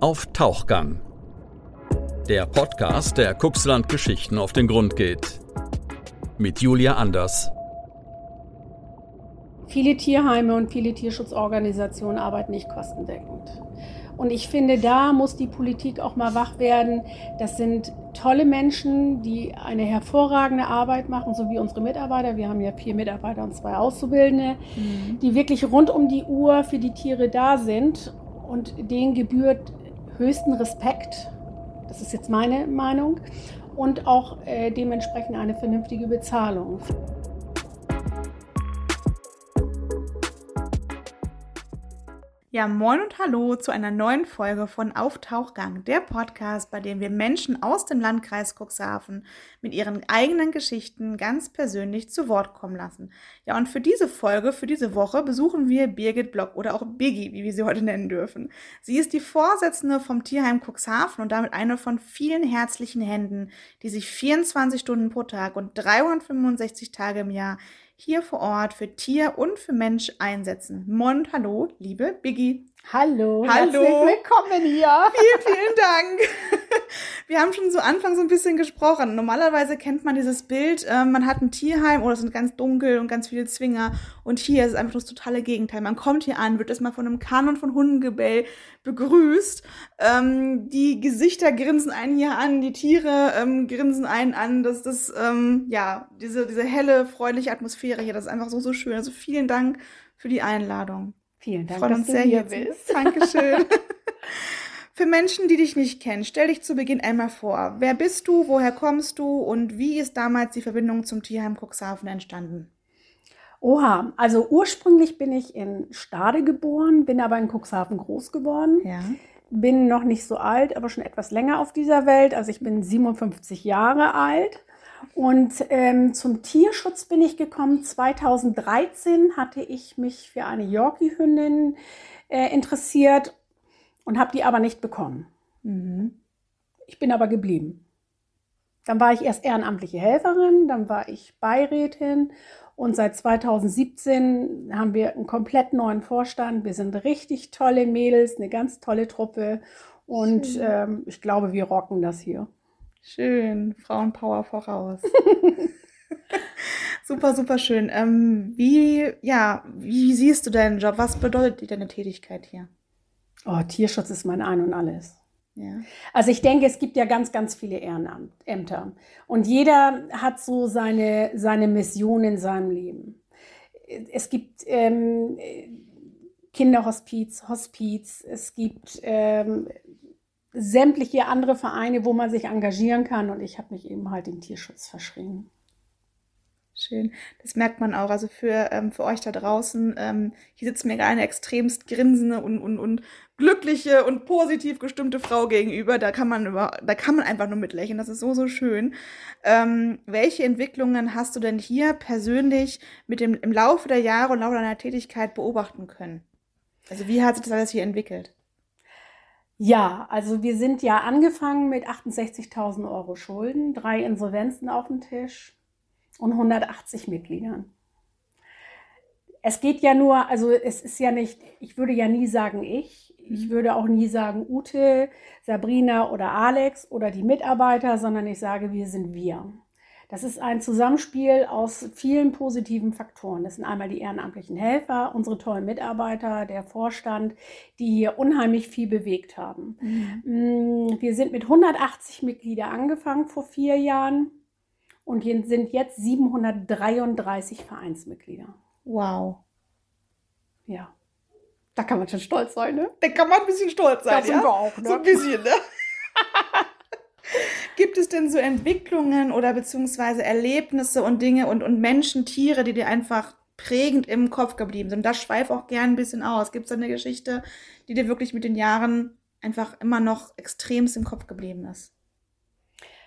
Auf Tauchgang. Der Podcast, der Kuxland Geschichten auf den Grund geht. Mit Julia Anders. Viele Tierheime und viele Tierschutzorganisationen arbeiten nicht kostendeckend. Und ich finde, da muss die Politik auch mal wach werden. Das sind tolle Menschen, die eine hervorragende Arbeit machen, so wie unsere Mitarbeiter. Wir haben ja vier Mitarbeiter und zwei Auszubildende, mhm. die wirklich rund um die Uhr für die Tiere da sind. Und denen gebührt höchsten Respekt. Das ist jetzt meine Meinung. Und auch äh, dementsprechend eine vernünftige Bezahlung. Ja, moin und hallo zu einer neuen Folge von Auftauchgang, der Podcast, bei dem wir Menschen aus dem Landkreis Cuxhaven mit ihren eigenen Geschichten ganz persönlich zu Wort kommen lassen. Ja, und für diese Folge, für diese Woche besuchen wir Birgit Block oder auch Biggie, wie wir sie heute nennen dürfen. Sie ist die Vorsitzende vom Tierheim Cuxhaven und damit eine von vielen herzlichen Händen, die sich 24 Stunden pro Tag und 365 Tage im Jahr hier vor Ort für Tier und für Mensch einsetzen. Moin und hallo, liebe Biggie. Hallo, hallo. Herzlich willkommen hier. Vielen, vielen Dank. Wir haben schon zu Anfang so ein bisschen gesprochen. Normalerweise kennt man dieses Bild, äh, man hat ein Tierheim oder es sind ganz dunkel und ganz viele Zwinger. Und hier ist es einfach das totale Gegenteil. Man kommt hier an, wird erstmal von einem Kanon von Hundengebell begrüßt. Ähm, die Gesichter grinsen einen hier an, die Tiere ähm, grinsen einen an. Das ist, ähm, ja, diese, diese helle, freundliche Atmosphäre hier, das ist einfach so, so schön. Also vielen Dank für die Einladung. Vielen Dank, Freut dass uns du sehr hier bist. Dankeschön. Für Menschen, die dich nicht kennen, stell dich zu Beginn einmal vor. Wer bist du, woher kommst du und wie ist damals die Verbindung zum Tierheim Cuxhaven entstanden? Oha, also ursprünglich bin ich in Stade geboren, bin aber in Cuxhaven groß geworden. Ja. Bin noch nicht so alt, aber schon etwas länger auf dieser Welt. Also ich bin 57 Jahre alt. Und ähm, zum Tierschutz bin ich gekommen. 2013 hatte ich mich für eine Yorkie-Hündin äh, interessiert und habe die aber nicht bekommen. Mhm. Ich bin aber geblieben. Dann war ich erst ehrenamtliche Helferin, dann war ich Beirätin und seit 2017 haben wir einen komplett neuen Vorstand. Wir sind richtig tolle Mädels, eine ganz tolle Truppe und ähm, ich glaube, wir rocken das hier. Schön, Frauenpower voraus. super, super schön. Ähm, wie, ja, wie siehst du deinen Job? Was bedeutet deine Tätigkeit hier? Oh, Tierschutz ist mein Ein und alles. Ja. Also ich denke, es gibt ja ganz, ganz viele Ehrenämter. Und jeder hat so seine, seine Mission in seinem Leben. Es gibt ähm, Kinderhospiz, Hospiz, es gibt ähm, sämtliche andere Vereine, wo man sich engagieren kann. Und ich habe mich eben halt dem Tierschutz verschrieben. Schön. Das merkt man auch. Also für, ähm, für euch da draußen, ähm, hier sitzt mir gerade eine extremst grinsende und, und, und glückliche und positiv gestimmte Frau gegenüber. Da kann man über, da kann man einfach nur mitlächeln. Das ist so, so schön. Ähm, welche Entwicklungen hast du denn hier persönlich mit dem, im Laufe der Jahre und Laufe deiner Tätigkeit beobachten können? Also wie hat sich das alles hier entwickelt? Ja, also wir sind ja angefangen mit 68.000 Euro Schulden, drei Insolvenzen auf dem Tisch und 180 Mitgliedern. Es geht ja nur, also es ist ja nicht, ich würde ja nie sagen ich, ich würde auch nie sagen Ute, Sabrina oder Alex oder die Mitarbeiter, sondern ich sage, wir sind wir. Das ist ein Zusammenspiel aus vielen positiven Faktoren. Das sind einmal die ehrenamtlichen Helfer, unsere tollen Mitarbeiter, der Vorstand, die hier unheimlich viel bewegt haben. Mhm. Wir sind mit 180 Mitgliedern angefangen vor vier Jahren und hier sind jetzt 733 Vereinsmitglieder. Wow. Ja. Da kann man schon stolz sein, ne? Da kann man ein bisschen stolz sein. Da sind ja? wir auch, ne? So ein bisschen, ne? Gibt es denn so Entwicklungen oder beziehungsweise Erlebnisse und Dinge und, und Menschen, Tiere, die dir einfach prägend im Kopf geblieben sind? Das schweif auch gern ein bisschen aus. Gibt es eine Geschichte, die dir wirklich mit den Jahren einfach immer noch extremst im Kopf geblieben ist?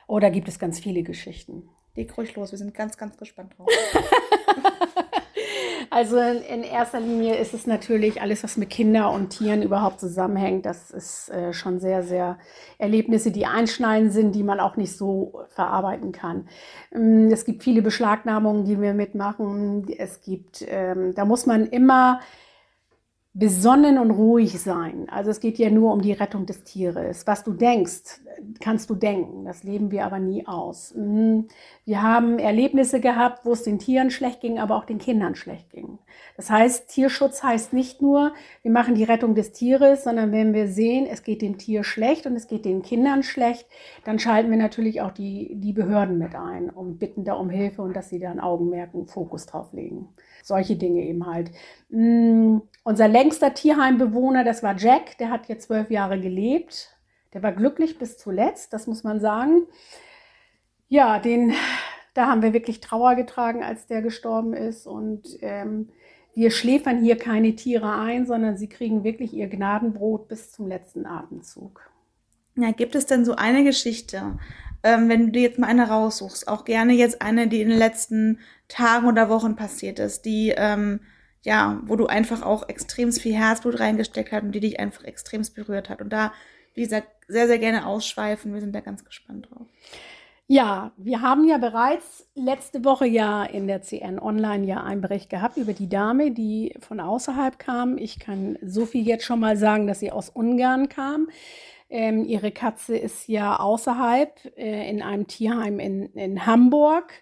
Oder oh, gibt es ganz viele Geschichten? Leg ruhig los, wir sind ganz, ganz gespannt drauf. also in, in, erster Linie ist es natürlich alles, was mit Kindern und Tieren überhaupt zusammenhängt. Das ist äh, schon sehr, sehr Erlebnisse, die einschneidend sind, die man auch nicht so verarbeiten kann. Ähm, es gibt viele Beschlagnahmungen, die wir mitmachen. Es gibt, ähm, da muss man immer besonnen und ruhig sein. Also es geht ja nur um die Rettung des Tieres. Was du denkst, kannst du denken. Das leben wir aber nie aus. Mhm. Wir haben Erlebnisse gehabt, wo es den Tieren schlecht ging, aber auch den Kindern schlecht ging. Das heißt, Tierschutz heißt nicht nur, wir machen die Rettung des Tieres, sondern wenn wir sehen, es geht dem Tier schlecht und es geht den Kindern schlecht, dann schalten wir natürlich auch die, die Behörden mit ein und bitten da um Hilfe und dass sie da ein Augenmerk, einen Fokus drauf legen. Solche Dinge eben halt. Unser längster Tierheimbewohner, das war Jack, der hat hier zwölf Jahre gelebt. Der war glücklich bis zuletzt, das muss man sagen. Ja, den, da haben wir wirklich Trauer getragen, als der gestorben ist. Und ähm, wir schläfern hier keine Tiere ein, sondern sie kriegen wirklich ihr Gnadenbrot bis zum letzten Atemzug. Ja, gibt es denn so eine Geschichte, ähm, wenn du dir jetzt mal eine raussuchst, auch gerne jetzt eine, die in den letzten Tagen oder Wochen passiert ist, die ähm, ja, wo du einfach auch extrem viel Herzblut reingesteckt hast und die dich einfach extrem berührt hat. Und da, wie gesagt, sehr, sehr gerne ausschweifen. Wir sind da ganz gespannt drauf. Ja, wir haben ja bereits letzte Woche ja in der CN Online ja einen Bericht gehabt über die Dame, die von außerhalb kam. Ich kann so viel jetzt schon mal sagen, dass sie aus Ungarn kam. Ähm, ihre Katze ist ja außerhalb äh, in einem Tierheim in, in Hamburg.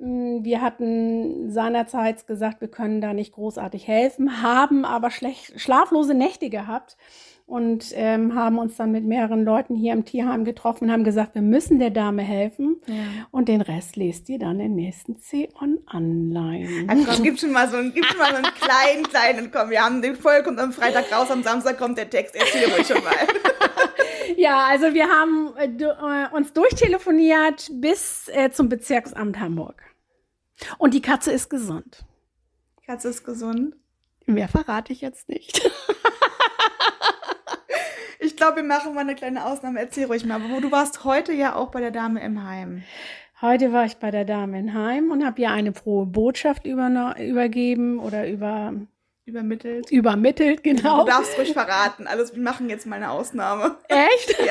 Hm, wir hatten seinerzeit gesagt, wir können da nicht großartig helfen, haben aber schlecht, schlaflose Nächte gehabt und ähm, haben uns dann mit mehreren Leuten hier im Tierheim getroffen und haben gesagt, wir müssen der Dame helfen. Ja. Und den Rest lest ihr dann im nächsten C-On Online. Also komm, gib schon mal so, gib schon mal so einen kleinen, kleinen, komm, wir haben den Folge kommt am Freitag raus, am Samstag kommt der Text, erzähl ruhig schon mal. ja, also wir haben äh, äh, uns durchtelefoniert bis äh, zum Bezirksamt Hamburg. Und die Katze ist gesund. Die Katze ist gesund. Mehr verrate ich jetzt nicht. ich glaube, wir machen mal eine kleine Ausnahme. Erzähl ruhig mal. Aber du warst heute ja auch bei der Dame im Heim. Heute war ich bei der Dame im Heim und habe ihr eine frohe Botschaft über, übergeben oder über Übermittelt. Übermittelt, genau. Du darfst ruhig verraten. Alles, wir machen jetzt mal eine Ausnahme. Echt? ja,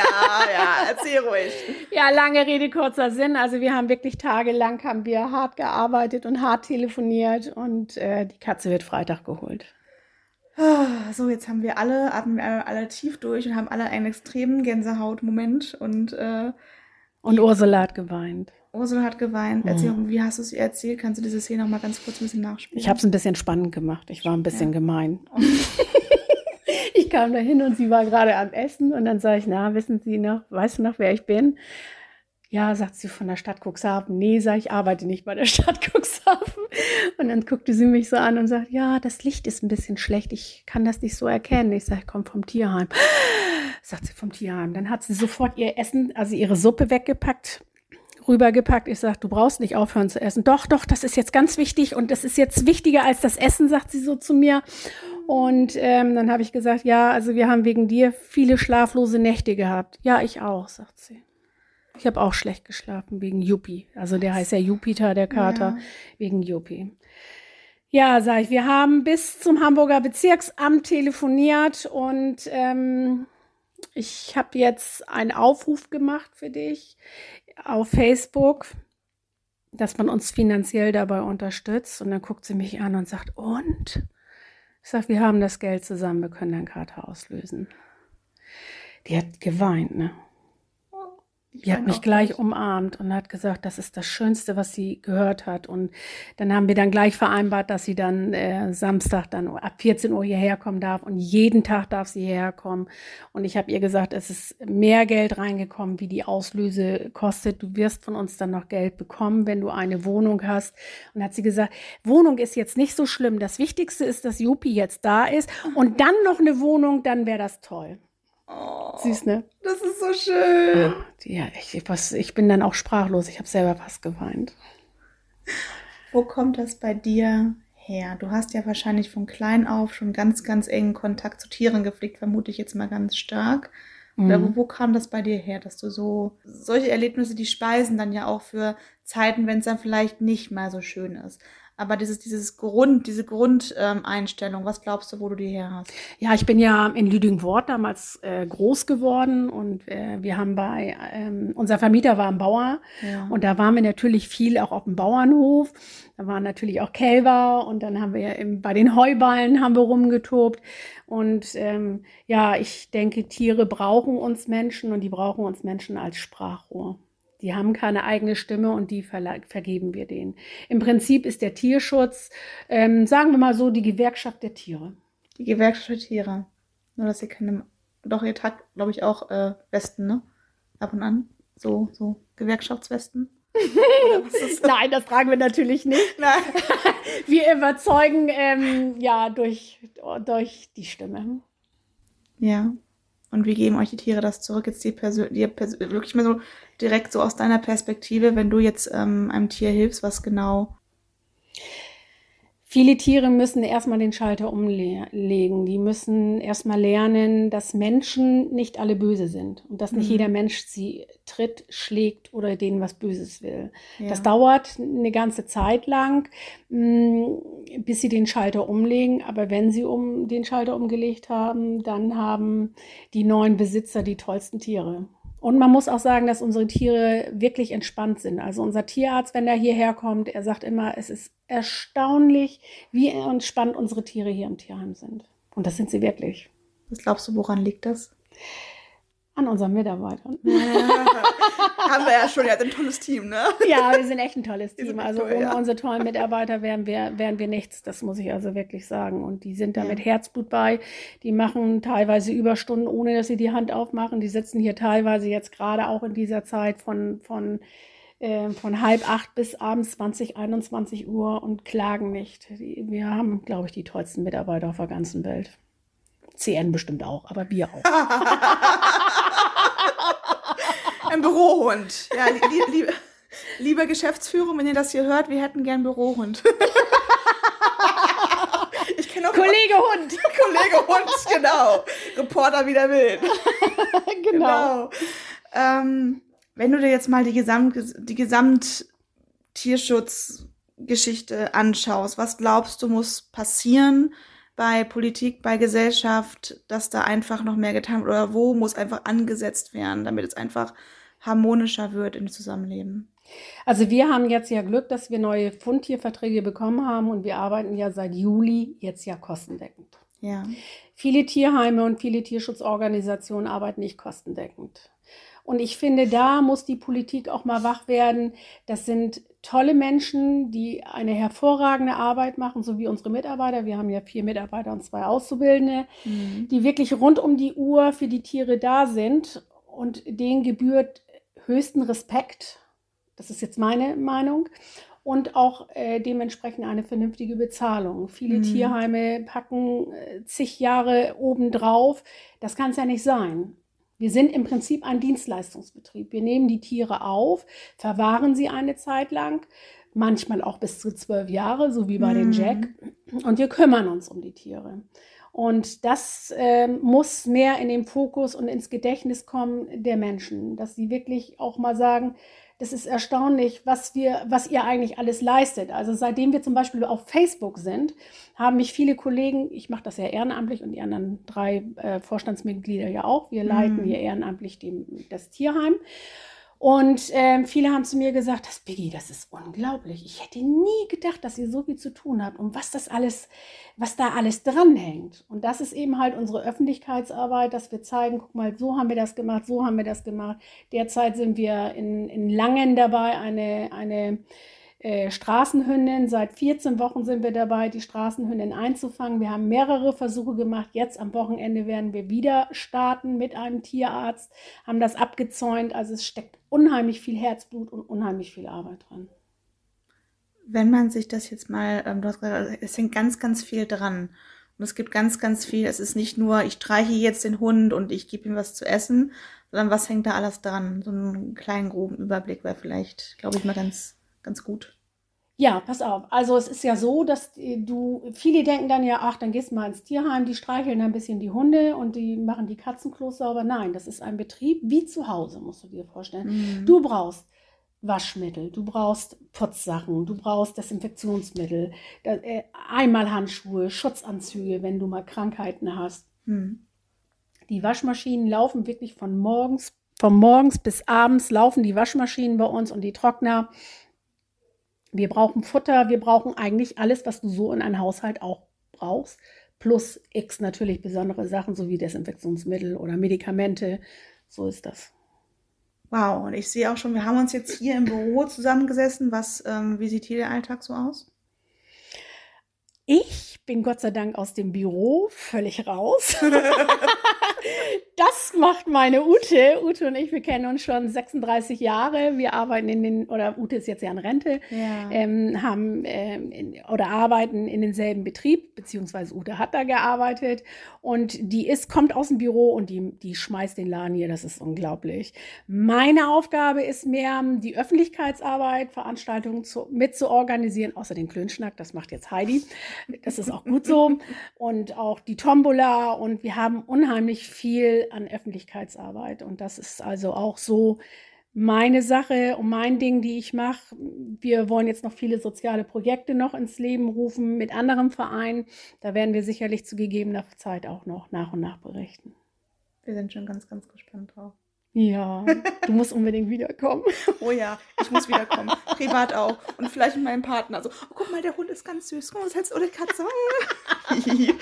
ja, erzähl ruhig. Ja, lange Rede, kurzer Sinn. Also wir haben wirklich tagelang haben wir hart gearbeitet und hart telefoniert und äh, die Katze wird Freitag geholt. Ah, so, jetzt haben wir alle, atmen wir alle tief durch und haben alle einen extremen Gänsehautmoment und äh, und Ursula hat geweint. Ursula hat geweint. Erzähl, mhm. wie hast du es ihr erzählt? Kannst du diese Szene noch mal ganz kurz ein bisschen nachspielen? Ich habe es ein bisschen spannend gemacht. Ich war ein bisschen ja. gemein. ich kam da hin und sie war gerade am Essen und dann sage ich, na, wissen Sie noch, weißt du noch, wer ich bin? Ja, sagt sie von der Stadt Cuxhaven. Nee, sag ich, arbeite nicht bei der Stadt Cuxhaven. Und dann guckte sie mich so an und sagt, ja, das Licht ist ein bisschen schlecht. Ich kann das nicht so erkennen. Ich sage, ich komme vom Tierheim. Sagt sie vom Tierheim. Dann hat sie sofort ihr Essen, also ihre Suppe weggepackt, rübergepackt. Ich sage, du brauchst nicht aufhören zu essen. Doch, doch, das ist jetzt ganz wichtig und das ist jetzt wichtiger als das Essen, sagt sie so zu mir. Und ähm, dann habe ich gesagt, ja, also wir haben wegen dir viele schlaflose Nächte gehabt. Ja, ich auch, sagt sie. Ich habe auch schlecht geschlafen wegen Yuppie. Also der heißt ja Jupiter, der Kater, ja. wegen Yuppie. Ja, sag ich, wir haben bis zum Hamburger Bezirksamt telefoniert und ähm, ich habe jetzt einen Aufruf gemacht für dich auf Facebook, dass man uns finanziell dabei unterstützt. Und dann guckt sie mich an und sagt, und? Ich sage, wir haben das Geld zusammen, wir können deinen Kater auslösen. Die hat geweint, ne? Die hat mich gleich nicht. umarmt und hat gesagt, das ist das Schönste, was sie gehört hat. Und dann haben wir dann gleich vereinbart, dass sie dann äh, Samstag dann ab 14 Uhr hierher kommen darf und jeden Tag darf sie hierher kommen. Und ich habe ihr gesagt, es ist mehr Geld reingekommen, wie die Auslöse kostet. Du wirst von uns dann noch Geld bekommen, wenn du eine Wohnung hast. Und hat sie gesagt, Wohnung ist jetzt nicht so schlimm. Das Wichtigste ist, dass Jupi jetzt da ist und dann noch eine Wohnung, dann wäre das toll. Oh, Süß, ne? Das ist so schön. Ja, ich, was, ich bin dann auch sprachlos. Ich habe selber fast geweint. Wo kommt das bei dir her? Du hast ja wahrscheinlich von klein auf schon ganz, ganz engen Kontakt zu Tieren gepflegt, vermute ich jetzt mal ganz stark. Oder wo, mhm. wo kam das bei dir her, dass du so solche Erlebnisse, die speisen dann ja auch für Zeiten, wenn es dann vielleicht nicht mal so schön ist. Aber dieses, dieses Grund, diese Grundeinstellung, ähm, was glaubst du, wo du die her hast? Ja, ich bin ja in Lüdingwort damals äh, groß geworden und äh, wir haben bei, ähm, unser Vermieter war ein Bauer ja. und da waren wir natürlich viel auch auf dem Bauernhof. Da waren natürlich auch Kälber und dann haben wir ja im, bei den Heuballen haben wir rumgetobt. Und ähm, ja, ich denke, Tiere brauchen uns Menschen und die brauchen uns Menschen als Sprachrohr. Die haben keine eigene Stimme und die vergeben wir denen. Im Prinzip ist der Tierschutz, ähm, sagen wir mal so, die Gewerkschaft der Tiere. Die Gewerkschaft der Tiere. Nur, dass ihr keine, doch, ihr tragt, glaube ich, auch äh, Westen, ne? Ab und an. So, so Gewerkschaftswesten. Nein, das tragen wir natürlich nicht. Nein. wir überzeugen ähm, ja durch, durch die Stimme. Ja. Und wie geben euch die Tiere das zurück? Jetzt die Persön die Persön wirklich mal so direkt so aus deiner Perspektive, wenn du jetzt ähm, einem Tier hilfst, was genau Viele Tiere müssen erstmal den Schalter umlegen. Die müssen erstmal lernen, dass Menschen nicht alle böse sind und dass nicht mhm. jeder Mensch sie tritt, schlägt oder denen was Böses will. Ja. Das dauert eine ganze Zeit lang, mm, bis sie den Schalter umlegen. Aber wenn sie um den Schalter umgelegt haben, dann haben die neuen Besitzer die tollsten Tiere. Und man muss auch sagen, dass unsere Tiere wirklich entspannt sind. Also unser Tierarzt, wenn er hierher kommt, er sagt immer, es ist erstaunlich, wie entspannt unsere Tiere hier im Tierheim sind. Und das sind sie wirklich. Was glaubst du, woran liegt das? An unseren Mitarbeitern. Haben wir ja schon, ja, ein tolles Team, ne? Ja, wir sind echt ein tolles Team. Also toll, ohne ja. unsere tollen Mitarbeiter wären wir, wären wir nichts, das muss ich also wirklich sagen. Und die sind da ja. mit Herzblut bei. Die machen teilweise Überstunden, ohne dass sie die Hand aufmachen. Die sitzen hier teilweise jetzt gerade auch in dieser Zeit von, von äh, von halb acht bis abends 20, 21 Uhr und klagen nicht. Wir haben, glaube ich, die tollsten Mitarbeiter auf der ganzen Welt. CN bestimmt auch, aber wir auch. Ein Bürohund. Ja, li li liebe Geschäftsführung, wenn ihr das hier hört, wir hätten gern Bürohund. ich kenne auch Kollege Hund. Kollege Hund, genau. Reporter wieder wild. genau. genau. Ähm, wenn du dir jetzt mal die Gesamt, die Gesamttierschutzgeschichte anschaust, was glaubst du muss passieren, bei Politik, bei Gesellschaft, dass da einfach noch mehr getan wird oder wo muss einfach angesetzt werden, damit es einfach harmonischer wird im Zusammenleben? Also wir haben jetzt ja Glück, dass wir neue Fundtierverträge bekommen haben und wir arbeiten ja seit Juli jetzt ja kostendeckend. Ja. Viele Tierheime und viele Tierschutzorganisationen arbeiten nicht kostendeckend. Und ich finde, da muss die Politik auch mal wach werden. Das sind tolle Menschen, die eine hervorragende Arbeit machen, so wie unsere Mitarbeiter. Wir haben ja vier Mitarbeiter und zwei Auszubildende, mhm. die wirklich rund um die Uhr für die Tiere da sind. Und denen gebührt höchsten Respekt. Das ist jetzt meine Meinung und auch äh, dementsprechend eine vernünftige Bezahlung. Viele mhm. Tierheime packen äh, zig Jahre obendrauf. Das kann es ja nicht sein. Wir sind im Prinzip ein Dienstleistungsbetrieb. Wir nehmen die Tiere auf, verwahren sie eine Zeit lang, manchmal auch bis zu zwölf Jahre, so wie bei mhm. den Jack. Und wir kümmern uns um die Tiere. Und das äh, muss mehr in den Fokus und ins Gedächtnis kommen der Menschen, dass sie wirklich auch mal sagen, das ist erstaunlich, was wir, was ihr eigentlich alles leistet. Also seitdem wir zum Beispiel auf Facebook sind, haben mich viele Kollegen, ich mache das ja ehrenamtlich und die anderen drei äh, Vorstandsmitglieder ja auch, wir leiten mhm. hier ehrenamtlich dem, das Tierheim. Und ähm, viele haben zu mir gesagt, das Biggie, das ist unglaublich. Ich hätte nie gedacht, dass ihr so viel zu tun habt und was das alles, was da alles dranhängt. Und das ist eben halt unsere Öffentlichkeitsarbeit, dass wir zeigen, guck mal, so haben wir das gemacht, so haben wir das gemacht. Derzeit sind wir in, in Langen dabei, eine, eine äh, Straßenhündin. Seit 14 Wochen sind wir dabei, die Straßenhündin einzufangen. Wir haben mehrere Versuche gemacht. Jetzt am Wochenende werden wir wieder starten mit einem Tierarzt, haben das abgezäunt. Also es steckt unheimlich viel Herzblut und unheimlich viel Arbeit dran. Wenn man sich das jetzt mal, ähm, gesagt, es hängt ganz, ganz viel dran. Und es gibt ganz, ganz viel. Es ist nicht nur, ich streiche jetzt den Hund und ich gebe ihm was zu essen, sondern was hängt da alles dran? So einen kleinen, groben Überblick wäre vielleicht, glaube ich, mal ganz ganz gut. Ja, pass auf. Also es ist ja so, dass du, viele denken dann ja, ach, dann gehst du mal ins Tierheim, die streicheln ein bisschen die Hunde und die machen die Katzenklos sauber. Nein, das ist ein Betrieb wie zu Hause, musst du dir vorstellen. Mhm. Du brauchst Waschmittel, du brauchst Putzsachen, du brauchst Desinfektionsmittel, äh, Einmalhandschuhe, Schutzanzüge, wenn du mal Krankheiten hast. Hm. Die Waschmaschinen laufen wirklich von morgens, von morgens bis abends laufen die Waschmaschinen bei uns und die Trockner. Wir brauchen Futter, wir brauchen eigentlich alles, was du so in einem Haushalt auch brauchst. Plus X natürlich besondere Sachen, so wie Desinfektionsmittel oder Medikamente. So ist das. Wow, und ich sehe auch schon, wir haben uns jetzt hier im Büro zusammengesessen. Was, ähm, wie sieht hier der Alltag so aus? Ich bin Gott sei Dank aus dem Büro völlig raus. das macht meine Ute. Ute und ich, wir kennen uns schon 36 Jahre. Wir arbeiten in den, oder Ute ist jetzt ja in Rente, ja. Ähm, haben ähm, in, oder arbeiten in denselben Betrieb, beziehungsweise Ute hat da gearbeitet. Und die ist, kommt aus dem Büro und die, die schmeißt den Laden hier. Das ist unglaublich. Meine Aufgabe ist mehr, die Öffentlichkeitsarbeit, Veranstaltungen zu, mit zu organisieren, außer den Klönschnack, das macht jetzt Heidi. Das ist auch gut so. Und auch die Tombola. Und wir haben unheimlich viel an Öffentlichkeitsarbeit. Und das ist also auch so meine Sache und mein Ding, die ich mache. Wir wollen jetzt noch viele soziale Projekte noch ins Leben rufen mit anderen Vereinen. Da werden wir sicherlich zu gegebener Zeit auch noch nach und nach berichten. Wir sind schon ganz, ganz gespannt drauf. Ja, du musst unbedingt wiederkommen. Oh ja, ich muss wiederkommen. Privat auch. Und vielleicht mit meinem Partner. Also, oh, guck mal, der Hund ist ganz süß. Guck mal, was hältst du? Oder Katze.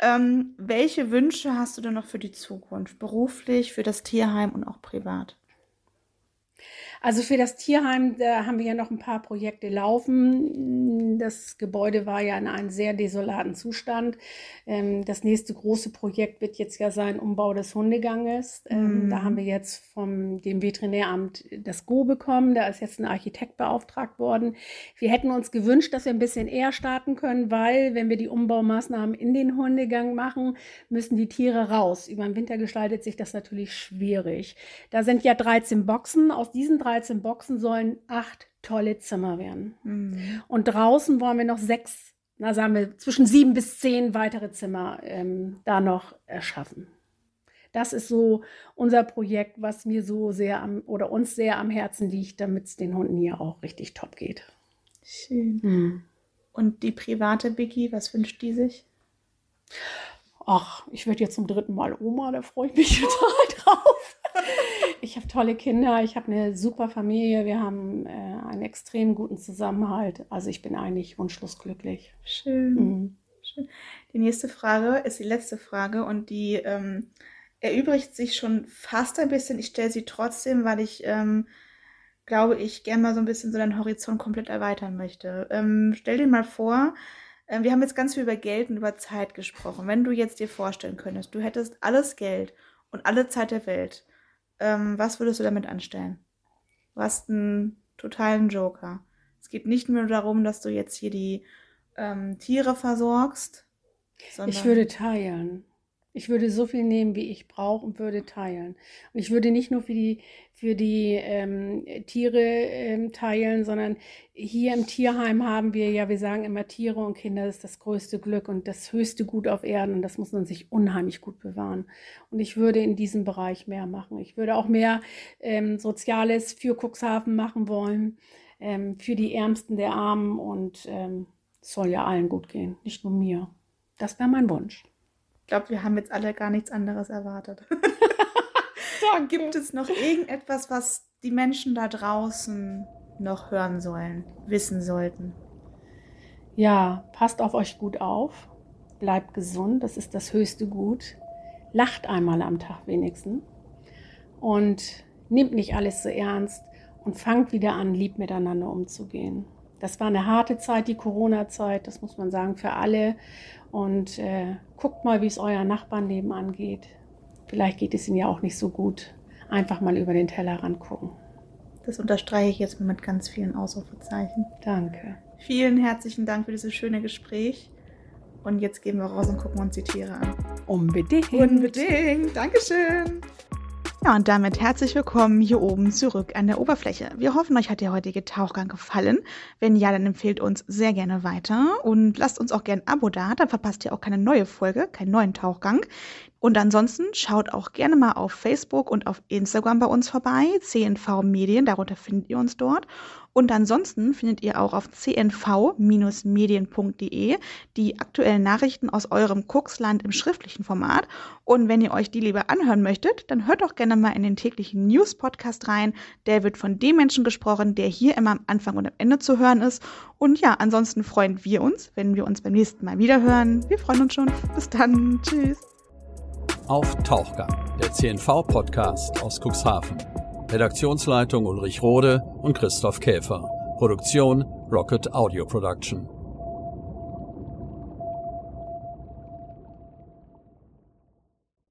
ähm, welche Wünsche hast du denn noch für die Zukunft? Beruflich, für das Tierheim und auch privat? Also für das Tierheim, da haben wir ja noch ein paar Projekte laufen. Das Gebäude war ja in einem sehr desolaten Zustand. Ähm, das nächste große Projekt wird jetzt ja sein Umbau des Hundeganges. Ähm, mhm. Da haben wir jetzt vom dem Veterinäramt das Go bekommen. Da ist jetzt ein Architekt beauftragt worden. Wir hätten uns gewünscht, dass wir ein bisschen eher starten können, weil wenn wir die Umbaumaßnahmen in den Hundegang machen, müssen die Tiere raus. Über den Winter gestaltet sich das natürlich schwierig. Da sind ja 13 Boxen. Aus diesen 13 13 Boxen sollen acht tolle Zimmer werden. Mhm. Und draußen wollen wir noch sechs, na sagen wir, zwischen sieben bis zehn weitere Zimmer ähm, da noch erschaffen. Das ist so unser Projekt, was mir so sehr am oder uns sehr am Herzen liegt, damit es den Hunden hier auch richtig top geht. Schön. Mhm. Und die private Biggie, was wünscht die sich? Ach, ich werde jetzt zum dritten Mal Oma, da freue ich mich total drauf. Ich habe tolle Kinder, ich habe eine super Familie, wir haben äh, einen extrem guten Zusammenhalt. Also ich bin eigentlich wunschlos glücklich. Schön. Mhm. Schön. Die nächste Frage ist die letzte Frage und die ähm, erübrigt sich schon fast ein bisschen. Ich stelle sie trotzdem, weil ich ähm, glaube, ich gerne mal so ein bisschen so deinen Horizont komplett erweitern möchte. Ähm, stell dir mal vor, äh, wir haben jetzt ganz viel über Geld und über Zeit gesprochen. Wenn du jetzt dir vorstellen könntest, du hättest alles Geld und alle Zeit der Welt ähm, was würdest du damit anstellen? Du hast einen totalen Joker. Es geht nicht nur darum, dass du jetzt hier die ähm, Tiere versorgst. Sondern ich würde teilen. Ich würde so viel nehmen, wie ich brauche und würde teilen. Und ich würde nicht nur für die, für die ähm, Tiere ähm, teilen, sondern hier im Tierheim haben wir ja, wir sagen immer, Tiere und Kinder ist das größte Glück und das höchste Gut auf Erden und das muss man sich unheimlich gut bewahren. Und ich würde in diesem Bereich mehr machen. Ich würde auch mehr ähm, Soziales für Cuxhaven machen wollen, ähm, für die Ärmsten der Armen und ähm, es soll ja allen gut gehen, nicht nur mir. Das wäre mein Wunsch glaube, wir haben jetzt alle gar nichts anderes erwartet. Gibt es noch irgendetwas, was die Menschen da draußen noch hören sollen, wissen sollten? Ja, passt auf euch gut auf, bleibt gesund, das ist das höchste Gut. Lacht einmal am Tag wenigstens und nehmt nicht alles so ernst und fangt wieder an, lieb miteinander umzugehen. Das war eine harte Zeit, die Corona-Zeit, das muss man sagen, für alle. Und äh, guckt mal, wie es euer Nachbarn nebenan geht. Vielleicht geht es ihnen ja auch nicht so gut. Einfach mal über den Tellerrand gucken. Das unterstreiche ich jetzt mit ganz vielen Ausrufezeichen. Danke. Vielen herzlichen Dank für dieses schöne Gespräch. Und jetzt gehen wir raus und gucken uns die Tiere an. Unbedingt. Unbedingt. Dankeschön. Ja, und damit herzlich willkommen hier oben zurück an der Oberfläche. Wir hoffen, euch hat der heutige Tauchgang gefallen. Wenn ja, dann empfehlt uns sehr gerne weiter und lasst uns auch gerne ein Abo da, dann verpasst ihr auch keine neue Folge, keinen neuen Tauchgang. Und ansonsten schaut auch gerne mal auf Facebook und auf Instagram bei uns vorbei, CNV Medien, darunter findet ihr uns dort. Und ansonsten findet ihr auch auf cnv-medien.de die aktuellen Nachrichten aus eurem Kuxland im schriftlichen Format. Und wenn ihr euch die lieber anhören möchtet, dann hört doch gerne mal in den täglichen News-Podcast rein. Der wird von dem Menschen gesprochen, der hier immer am Anfang und am Ende zu hören ist. Und ja, ansonsten freuen wir uns, wenn wir uns beim nächsten Mal wieder hören. Wir freuen uns schon. Bis dann. Tschüss. Auf Tauchgang, der CNV-Podcast aus Cuxhaven. Redaktionsleitung Ulrich Rode und Christoph Käfer. Produktion Rocket Audio Production.